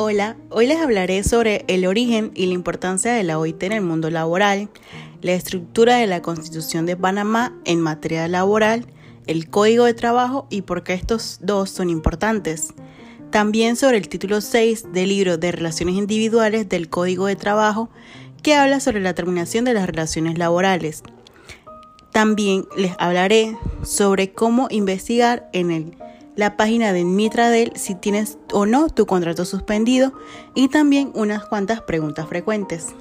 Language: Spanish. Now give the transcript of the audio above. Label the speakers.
Speaker 1: Hola, hoy les hablaré sobre el origen y la importancia de la OIT en el mundo laboral, la estructura de la Constitución de Panamá en materia laboral, el Código de Trabajo y por qué estos dos son importantes. También sobre el título 6 del libro de Relaciones Individuales del Código de Trabajo, que habla sobre la terminación de las relaciones laborales. También les hablaré sobre cómo investigar en el la página de Mitradel si tienes o no tu contrato suspendido y también unas cuantas preguntas frecuentes.